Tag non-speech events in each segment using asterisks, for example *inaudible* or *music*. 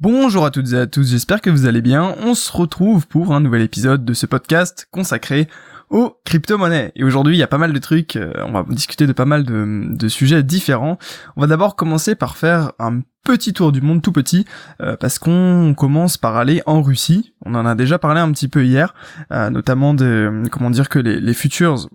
Bonjour à toutes et à tous, j'espère que vous allez bien. On se retrouve pour un nouvel épisode de ce podcast consacré aux crypto-monnaies. Et aujourd'hui, il y a pas mal de trucs, euh, on va discuter de pas mal de, sujets différents. On va d'abord commencer par faire un petit tour du monde tout petit, euh, parce qu'on commence par aller en Russie. On en a déjà parlé un petit peu hier, euh, notamment de, comment dire, que les, les futures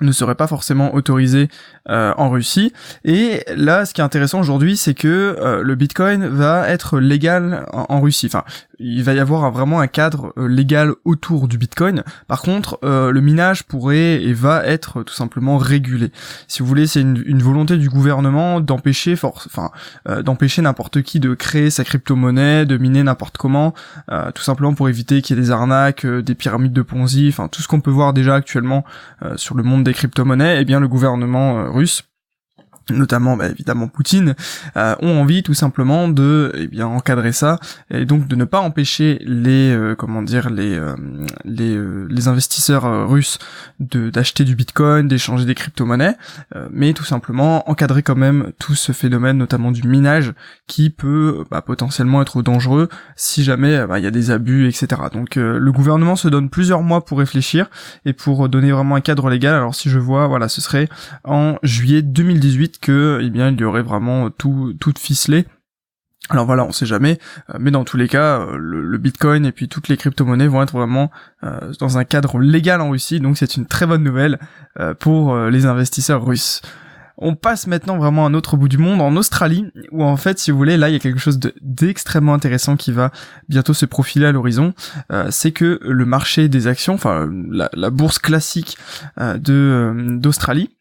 ne serait pas forcément autorisé euh, en Russie. Et là, ce qui est intéressant aujourd'hui, c'est que euh, le Bitcoin va être légal en, Russie. Enfin, il va y avoir vraiment un cadre euh, légal autour du Bitcoin. Par contre, le minage pourrait et va être tout simplement régulé. Si vous voulez, c'est une, volonté du gouvernement d'empêcher, enfin, d'empêcher n'importe qui de créer sa crypto-monnaie, de miner n'importe comment, tout simplement pour éviter qu'il y ait des arnaques, des pyramides de Ponzi, enfin tout ce qu'on peut voir déjà actuellement sur le monde des crypto-monnaies, eh bien le gouvernement euh, russe notamment bah, évidemment Poutine, euh, ont envie tout simplement de eh bien encadrer ça et donc de ne pas empêcher les euh, comment dire les euh, les, les investisseurs russes de d'acheter du Bitcoin, d'échanger des crypto-monnaies, mais tout simplement encadrer quand même tout ce phénomène notamment du minage qui peut bah, potentiellement être dangereux si jamais bah, il y a des abus etc. Donc le gouvernement se donne plusieurs mois pour réfléchir et pour donner vraiment un cadre légal. Alors si je vois voilà ce serait en juillet 2018 eh bien il y aurait vraiment tout tout ficelé alors voilà, on sait jamais, euh, mais dans tous les cas, euh, le, Bitcoin et puis toutes les crypto-monnaies vont être vraiment euh, dans un cadre légal en Russie, donc c'est une très bonne nouvelle pour les investisseurs russes. On passe maintenant vraiment à un autre bout du monde, en Australie, où en fait, si vous voulez, là, il y a quelque chose d'extrêmement intéressant qui va bientôt se profiler à l'horizon. c'est que le marché des actions, enfin la, la bourse classique d'Australie,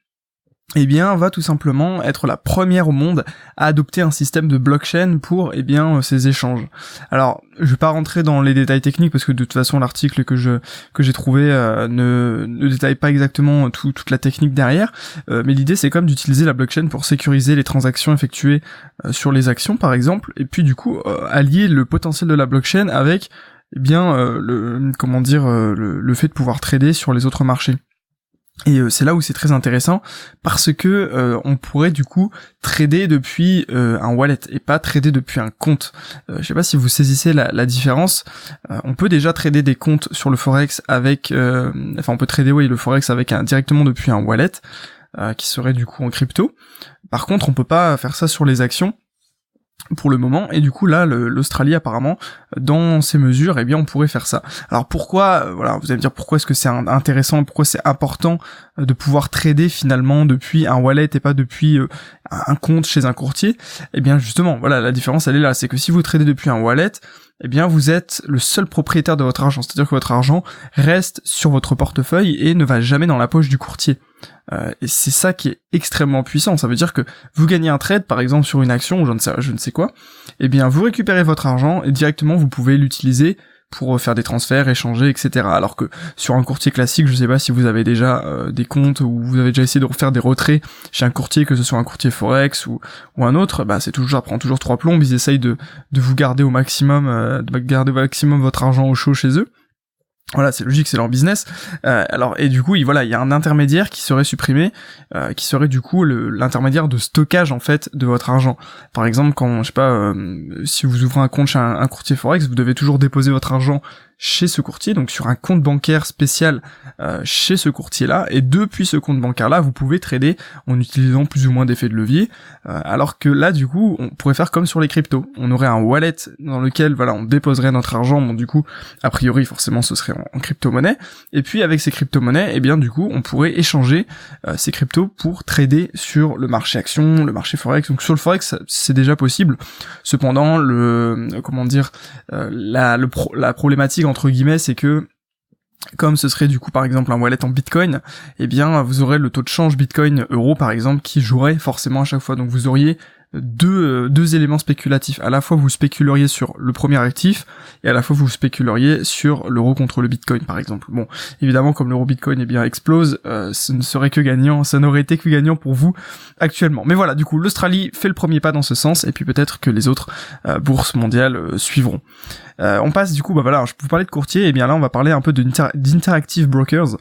eh bien, va tout simplement être la première au monde à adopter un système de blockchain pour, eh bien, ces échanges. Alors, je vais pas rentrer dans les détails techniques parce que de toute façon, l'article que je que j'ai trouvé euh, ne, ne détaille pas exactement toute la technique derrière, euh, mais l'idée c'est quand même d'utiliser la blockchain pour sécuriser les transactions effectuées euh, sur les actions, par exemple, et puis du coup allier le potentiel de la blockchain avec, eh bien, le comment dire, le fait de pouvoir trader sur les autres marchés. Et euh, c'est là où c'est très intéressant parce que euh, on pourrait du coup trader depuis euh, un wallet et pas trader depuis un compte. je sais pas si vous saisissez la, différence. on peut déjà trader des comptes sur le forex avec, enfin on peut trader oui le forex avec un directement depuis un wallet qui serait du coup en crypto. Par contre on peut pas faire ça sur les actions pour le moment. Et du coup là l'Australie apparemment dans ces mesures eh bien on pourrait faire ça. Alors pourquoi euh, voilà vous allez me dire pourquoi est-ce que c'est intéressant pourquoi c'est important euh, de pouvoir trader finalement depuis un wallet et pas depuis euh, un compte chez un courtier? Eh bien justement voilà la différence elle est là. C'est que si vous tradez depuis un wallet eh bien vous êtes le seul propriétaire de votre argent c'est-à-dire que votre argent reste sur votre portefeuille et ne va jamais dans la poche du courtier euh, et c'est ça qui est extrêmement puissant. Ça veut dire que vous gagnez un trade, par exemple sur une action ou je ne sais, je ne sais quoi, eh bien vous récupérez votre argent et directement vous pouvez l'utiliser pour faire des transferts, échanger, etc. Alors que sur un courtier classique, je sais pas si vous avez déjà euh, des comptes ou vous avez déjà essayé de refaire des retraits chez un courtier, que ce soit un courtier forex ou, un autre, bah c'est toujours, ça prend toujours trois plombs. Ils essayent de, de vous garder au maximum, euh, de garder au maximum votre argent au chaud chez eux. Voilà, c'est logique, c'est leur business. Euh, alors et du coup, il, voilà, il y a un intermédiaire qui serait supprimé, euh, qui serait du coup l'intermédiaire de stockage en fait de votre argent. Par exemple, quand je sais pas, euh, si vous ouvrez un compte chez un, courtier forex, vous devez toujours déposer votre argent chez ce courtier, donc sur un compte bancaire spécial euh, chez ce courtier-là, et depuis ce compte bancaire-là, vous pouvez trader en utilisant plus ou moins d'effets de levier, euh, alors que là, du coup, on pourrait faire comme sur les cryptos. On aurait un wallet dans lequel, voilà, on déposerait notre argent, bon, du coup, a priori, forcément, ce serait en, crypto-monnaie, et puis avec ces crypto-monnaies, eh bien, du coup, on pourrait échanger euh, ces cryptos pour trader sur le marché action, le marché forex, donc sur le forex, c'est déjà possible. Cependant, le, comment dire, la, la problématique entre guillemets, c'est que comme ce serait du coup par exemple un wallet en bitcoin, eh bien vous aurez le taux de change bitcoin euro par exemple qui jouerait forcément à chaque fois. Donc vous auriez deux, euh, deux éléments spéculatifs. À la fois vous spéculeriez sur le premier actif et à la fois vous spéculeriez sur l'euro contre le bitcoin par exemple. Bon, évidemment comme l'euro bitcoin eh bien explose, euh, ce ne serait que gagnant, ça n'aurait été que gagnant pour vous actuellement. Mais voilà, du coup l'Australie fait le premier pas dans ce sens et puis peut-être que les autres euh, bourses mondiales suivront. on passe du coup, bah voilà, je vous parler de courtier, et bien là on va parler un peu d'Interactive Brokers,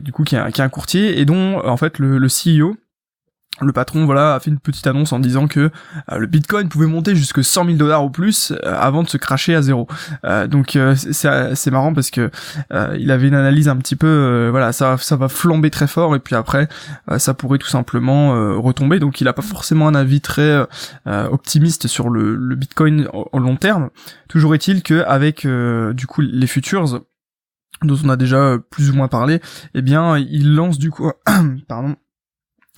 du coup qui est, un, qui courtier et dont en fait le, le CEO le patron voilà a fait une petite annonce en disant que euh, le Bitcoin pouvait monter jusque 100 000 dollars ou plus euh, avant de se cracher à zéro. Euh, donc c'est marrant parce que il avait une analyse un petit peu voilà ça ça va flamber très fort et puis après ça pourrait tout simplement retomber. Donc il a pas forcément un avis très optimiste sur le, le Bitcoin au, long terme. Toujours est-il que avec du coup les futures dont on a déjà plus ou moins parlé, eh bien il lance du coup *clears throat* pardon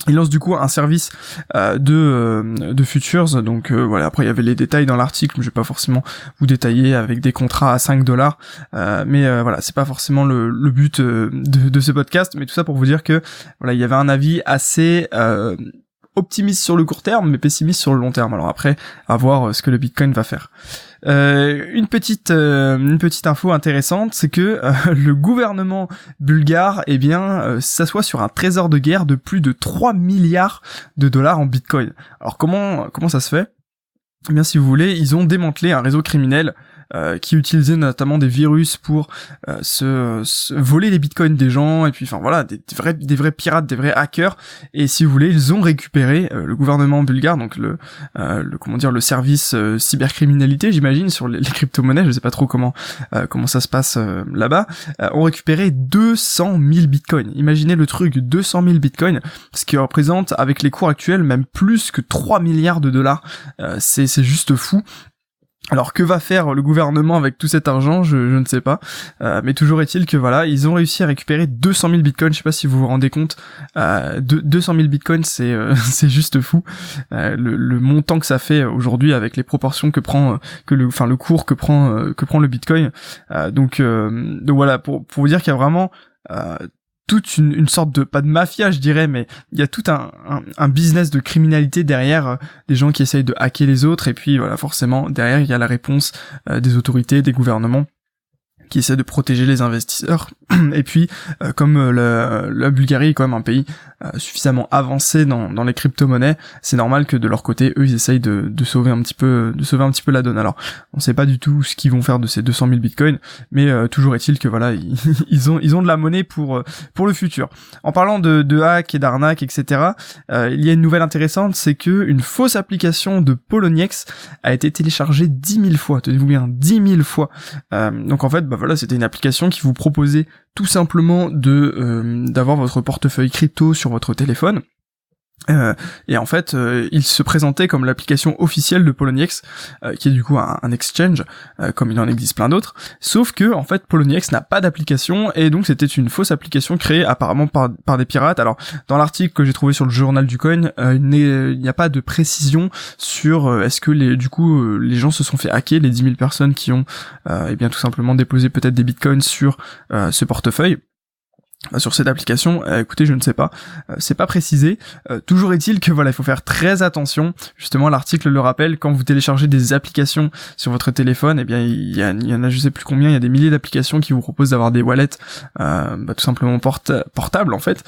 il lance du coup un service euh, de euh, de futures. Donc euh, voilà. Après il y avait les détails dans l'article je vais pas forcément vous détailler avec des contrats à 5 dollars. Mais voilà. C'est pas forcément le, le but de, de ce podcast. Mais tout ça pour vous dire que voilà il y avait un avis assez optimiste sur le court terme mais pessimiste sur le long terme. Alors après à voir ce que le Bitcoin va faire. Euh, une petite euh, une petite info intéressante, c'est que euh, *laughs* le gouvernement bulgare, eh bien, s'assoit sur un trésor de guerre de plus de 3 milliards de dollars en Bitcoin. Alors comment comment ça se fait? Eh bien, si vous voulez, ils ont démantelé un réseau criminel euh, qui utilisait notamment des virus pour euh, se, voler les bitcoins des gens et puis enfin voilà des, vrais des vrais pirates des vrais hackers. Et si vous voulez ils ont récupéré euh, le gouvernement bulgare donc le, le comment dire le service cybercriminalité j'imagine sur les, crypto-monnaies je sais pas trop comment comment ça se passe là-bas ont récupéré 200 000 bitcoins. Imaginez le truc 200 000 bitcoins ce qui représente avec les cours actuels même plus que 3 milliards de dollars. C'est c'est juste fou alors que va faire le gouvernement avec tout cet argent? Je, ne sais pas, euh, mais toujours est-il que voilà, ils ont réussi à récupérer 200 000 bitcoins. Je sais pas si vous vous rendez compte, euh, de, 200 000 bitcoins, c'est euh, *laughs* c'est juste fou. Euh, le, le, montant que ça fait aujourd'hui avec les proportions que prend que le, enfin le cours que prend que prend le bitcoin. donc donc voilà pour pour vous dire qu'il y a vraiment toute une, sorte de pas de mafia je dirais mais il y a tout un, business de criminalité derrière euh, des gens qui essayent de hacker les autres et puis voilà forcément derrière il y a la réponse euh, des autorités des gouvernements qui essaie de protéger les investisseurs. *clears throat* Et puis, euh, comme euh, la, Bulgarie est quand même un pays suffisamment avancé dans, dans les crypto-monnaies, c'est normal que de leur côté, eux, ils essayent de, de, sauver un petit peu, de sauver un petit peu la donne. Alors, on sait pas du tout ce qu'ils vont faire de ces 200 000 bitcoins, mais toujours est-il que voilà, *laughs* ils, ont ils ont de la monnaie pour pour le futur. En parlant de, de hack et d'arnaque, etc., il y a une nouvelle intéressante, c'est que une fausse application de Poloniex a été téléchargée 10 000 fois. Tenez-vous bien, 10 000 fois. donc en fait, bah voilà, c'était une application qui vous proposait tout simplement de euh, d'avoir votre portefeuille crypto sur votre téléphone euh, et en fait, euh, il se présentait comme l'application officielle de Poloniex, euh, qui est du coup un, exchange, comme il en existe plein d'autres. Sauf que en fait, Poloniex n'a pas d'application et donc c'était une fausse application créée apparemment par, par des pirates. Alors dans l'article que j'ai trouvé sur le journal du coin, il n'y a pas de précision sur est-ce que les du coup les gens se sont fait hacker, les 10 000 personnes qui ont eh bien tout simplement déposé peut-être des bitcoins sur ce portefeuille sur cette application, euh, écoutez, je ne sais pas, euh, c'est pas précisé. Euh, toujours est-il que voilà, il faut faire très attention. Justement, l'article le rappelle, quand vous téléchargez des applications sur votre téléphone, eh bien, il y, en a je sais plus combien, il y a des milliers d'applications qui vous proposent d'avoir des wallets, bah, tout simplement portables en fait,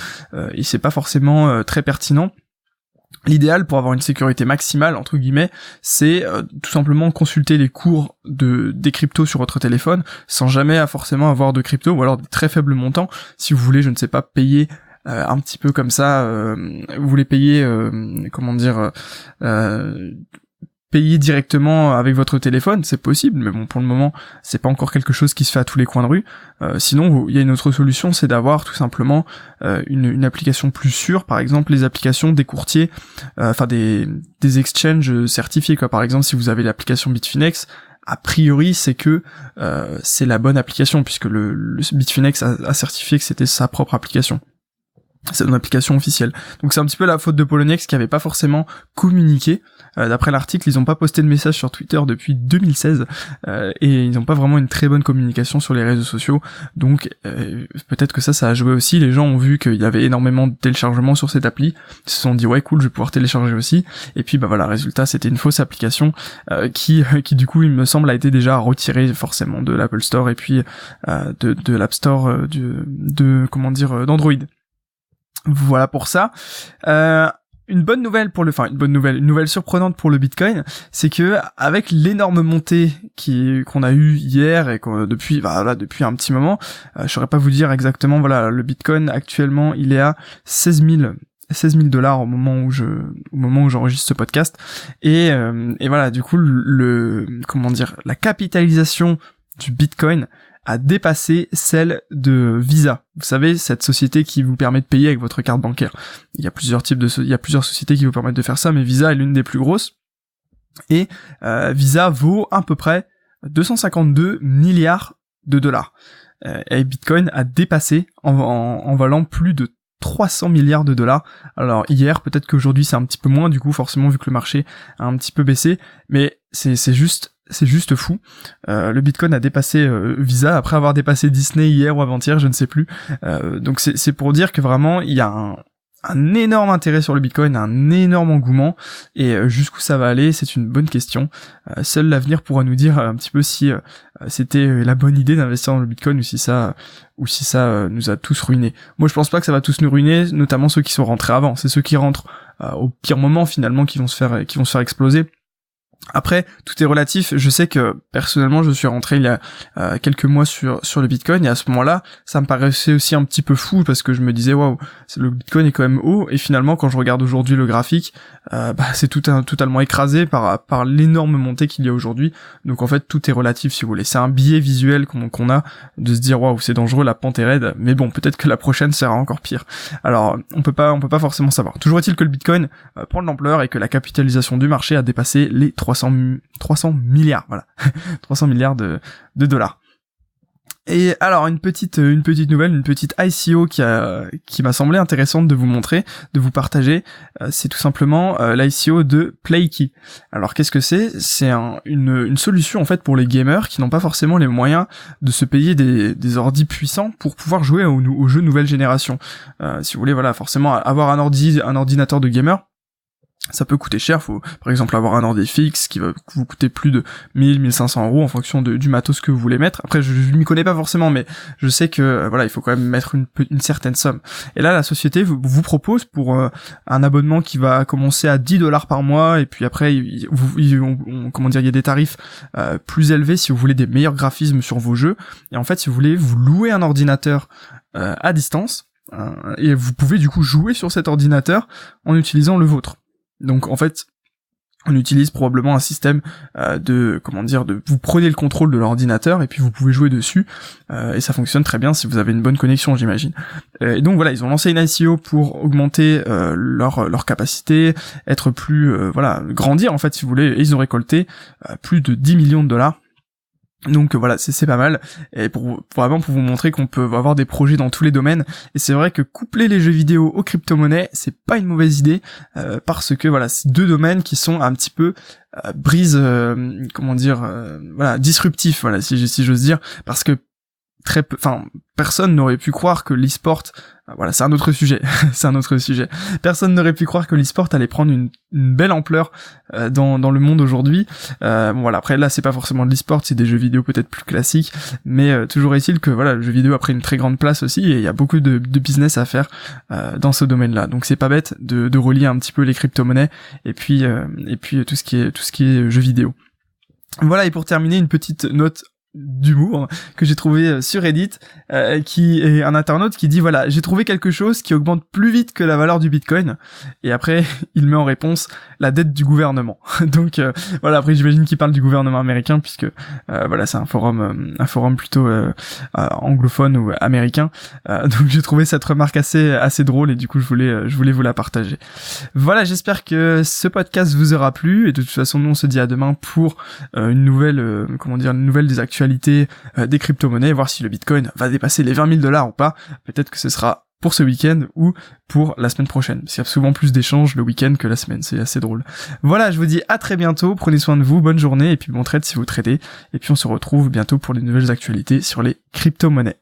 et c'est pas forcément très pertinent. L'idéal pour avoir une sécurité maximale entre guillemets, c'est euh, tout simplement consulter les cours de des cryptos sur votre téléphone sans jamais forcément avoir de crypto ou alors des très faibles montants. Si vous voulez, je ne sais pas, payer euh, un petit peu comme ça, euh, vous voulez payer, comment dire, payer directement avec votre téléphone, c'est possible, mais bon, pour le moment, c'est pas encore quelque chose qui se fait à tous les coins de rue. Euh, sinon, il y a une autre solution, c'est d'avoir tout simplement euh, une, application plus sûre, par exemple les applications des courtiers, euh, enfin des, des exchanges certifiés, quoi. Par exemple, si vous avez l'application Bitfinex, a priori, c'est que c'est la bonne application, puisque le, Bitfinex a certifié que c'était sa propre application c'est une application officielle. Donc c'est un petit peu la faute de Poloniex qui avait pas forcément communiqué. Euh, d'après l'article, ils ont pas posté de message sur Twitter depuis 2016 euh, et ils ont pas vraiment une très bonne communication sur les réseaux sociaux. Donc euh, peut-être que ça, ça a joué aussi. Les gens ont vu qu'il y avait énormément de téléchargements sur cette appli, ils se sont dit ouais cool, je vais pouvoir télécharger aussi. Et puis bah voilà, résultat, c'était une fausse application qui qui du coup il me semble a été déjà retirée forcément de l'Apple Store et puis de, de l'App Store de, de comment dire d'Android. Voilà pour ça. Euh, une bonne nouvelle pour le, enfin une bonne nouvelle, nouvelle surprenante pour le Bitcoin, c'est que avec l'énorme montée qui qu'on a eu hier et qu'on, depuis, bah, voilà, depuis un petit moment, euh, je saurais pas vous dire exactement. Voilà, le Bitcoin actuellement, il est à 16 000 16 000 dollars au moment où je, au moment où j'enregistre ce podcast. Et, et voilà, du coup, le, comment dire, la capitalisation du Bitcoin a dépassé celle de Visa. Vous savez, cette société qui vous permet de payer avec votre carte bancaire. Il y a plusieurs types de, il y a plusieurs sociétés qui vous permettent de faire ça, mais Visa est l'une des plus grosses. Et euh, Visa vaut à peu près 252 milliards de dollars. Euh, et Bitcoin a dépassé en, en, valant plus de 300 milliards de dollars. Alors hier, peut-être qu'aujourd'hui c'est un petit peu moins, du coup forcément vu que le marché a un petit peu baissé, mais c'est juste c'est juste fou. Euh, le Bitcoin a dépassé euh, Visa après avoir dépassé Disney hier ou avant-hier, je ne sais plus. Euh, donc c'est pour dire que vraiment il y a un, énorme intérêt sur le Bitcoin, un énorme engouement, et jusqu'où ça va aller, c'est une bonne question. seul l'avenir pourra nous dire un petit peu si c'était la bonne idée d'investir dans le Bitcoin ou si ça, ou si ça nous a tous ruinés. Moi, je pense pas que ça va tous nous ruiner, notamment ceux qui sont rentrés avant. C'est ceux qui rentrent au pire moment finalement qui vont se faire, qui vont se faire exploser. Après, tout est relatif. Je sais que personnellement, je suis rentré il y a euh, quelques mois sur sur le Bitcoin et à ce moment-là, ça me paraissait aussi un petit peu fou parce que je me disais waouh, le Bitcoin est quand même haut et finalement, quand je regarde aujourd'hui le graphique, euh, bah, c'est tout un, totalement écrasé par par l'énorme montée qu'il y a aujourd'hui. Donc en fait, tout est relatif si vous voulez. C'est un biais visuel qu'on a de se dire waouh, c'est dangereux, la pente est raide. Mais bon, peut-être que la prochaine sera encore pire. Alors, on peut pas on peut pas forcément savoir. Toujours est-il que le Bitcoin euh, prend de l'ampleur et que la capitalisation du marché a dépassé les 300, 300 milliards, voilà, *laughs* 300 milliards de, dollars. Et alors une petite nouvelle, une petite ICO qui m'a semblé intéressante de vous montrer, de vous partager, euh, c'est tout simplement euh, l'ICO de PlayKey. Alors qu'est-ce que c'est? C'est une, solution en fait pour les gamers qui n'ont pas forcément les moyens de se payer des, des ordis puissants pour pouvoir jouer aux, aux jeux nouvelle génération. Euh, si vous voulez voilà forcément avoir un ordi un ordinateur de gamer ça peut coûter cher, faut par exemple avoir un ordi fixe qui va vous coûter plus de 1000, 1500 euros en fonction du matos que vous voulez mettre. Après je, je m'y connais pas forcément mais je sais que euh, voilà il faut quand même mettre une, certaine somme. Et là la société vous, propose pour euh, un abonnement qui va commencer à 10 dollars par mois et puis après vous, comment dire il y a des tarifs euh, plus élevés si vous voulez des meilleurs graphismes sur vos jeux. Et en fait si vous voulez vous louer un ordinateur à distance et vous pouvez du coup jouer sur cet ordinateur en utilisant le vôtre. Donc en fait, on utilise probablement un système euh, de comment dire de vous prenez le contrôle de l'ordinateur et puis vous pouvez jouer dessus euh, et ça fonctionne très bien si vous avez une bonne connexion j'imagine. Euh, et donc voilà ils ont lancé une ICO pour augmenter leur leur capacité être plus voilà grandir en fait si vous voulez. Et ils ont récolté plus de 10 millions de dollars donc voilà, c'est pas mal, et pour, vraiment pour vous montrer qu'on peut avoir des projets dans tous les domaines, et c'est vrai que coupler les jeux vidéo aux crypto-monnaies, c'est pas une mauvaise idée, euh, parce que voilà, c'est deux domaines qui sont un petit peu euh, brise, euh, comment dire, voilà, disruptifs, voilà, si, si j'ose dire, parce que très peu, enfin, personne n'aurait pu croire que l'e-sport, euh, voilà, c'est un autre sujet, *laughs* c'est un autre sujet. Personne n'aurait pu croire que l'e-sport allait prendre une, belle ampleur euh, dans, le monde aujourd'hui. Euh, voilà, après là, c'est pas forcément de l'e-sport, c'est des jeux vidéo peut-être plus classiques, mais toujours est-il que voilà, le jeu vidéo a pris une très grande place aussi et il y a beaucoup de, business à faire dans ce domaine-là. Donc c'est pas bête de, de relier un petit peu les crypto-monnaies et puis et puis tout ce qui est tout ce qui est jeux vidéo. Voilà, et pour terminer, une petite note d'humour que j'ai trouvé euh, sur Reddit euh, qui est un internaute qui dit voilà j'ai trouvé quelque chose qui augmente plus vite que la valeur du bitcoin. Et après *laughs* il met en réponse la dette du gouvernement. *laughs* Donc euh, voilà après j'imagine qu'il parle du gouvernement américain puisque voilà c'est un forum un forum plutôt anglophone ou américain. Donc j'ai trouvé cette remarque assez assez drôle et du coup je voulais je voulais vous la partager. Voilà j'espère que ce podcast vous aura plu. Et de toute façon nous on se dit à demain pour une nouvelle comment dire une nouvelle des actions euh, des crypto-monnaies, voir si le Bitcoin va dépasser les 20 000 dollars ou pas. Peut-être que ce sera pour ce week-end ou pour la semaine prochaine. Parce qu'il y a souvent plus d'échanges le week-end que la semaine, c'est assez drôle. Voilà, je vous dis à très bientôt, prenez soin de vous, bonne journée, et puis bon trade si vous tradez, et puis on se retrouve bientôt pour les nouvelles actualités sur les crypto-monnaies.